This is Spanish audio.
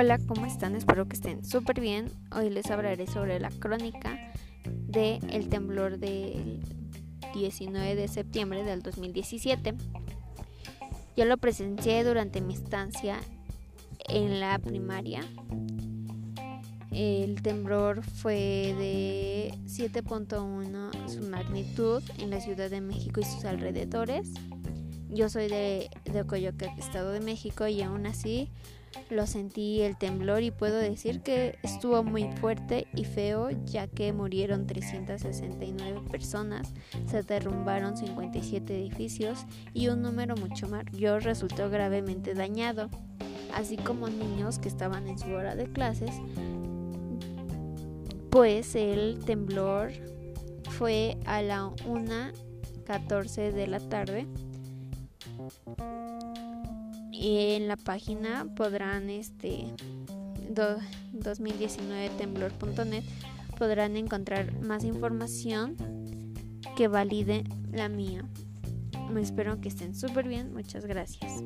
Hola, ¿cómo están? Espero que estén súper bien. Hoy les hablaré sobre la crónica del el temblor del 19 de septiembre del 2017. Yo lo presencié durante mi estancia en la primaria. El temblor fue de 7.1 su magnitud en la Ciudad de México y sus alrededores. Yo soy de, de Ocoyoacac, Estado de México, y aún así lo sentí el temblor y puedo decir que estuvo muy fuerte y feo ya que murieron 369 personas, se derrumbaron 57 edificios y un número mucho mayor resultó gravemente dañado, así como niños que estaban en su hora de clases. Pues el temblor fue a la 1.14 de la tarde en la página podrán este 2019temblor.net podrán encontrar más información que valide la mía. Me espero que estén súper bien. Muchas gracias.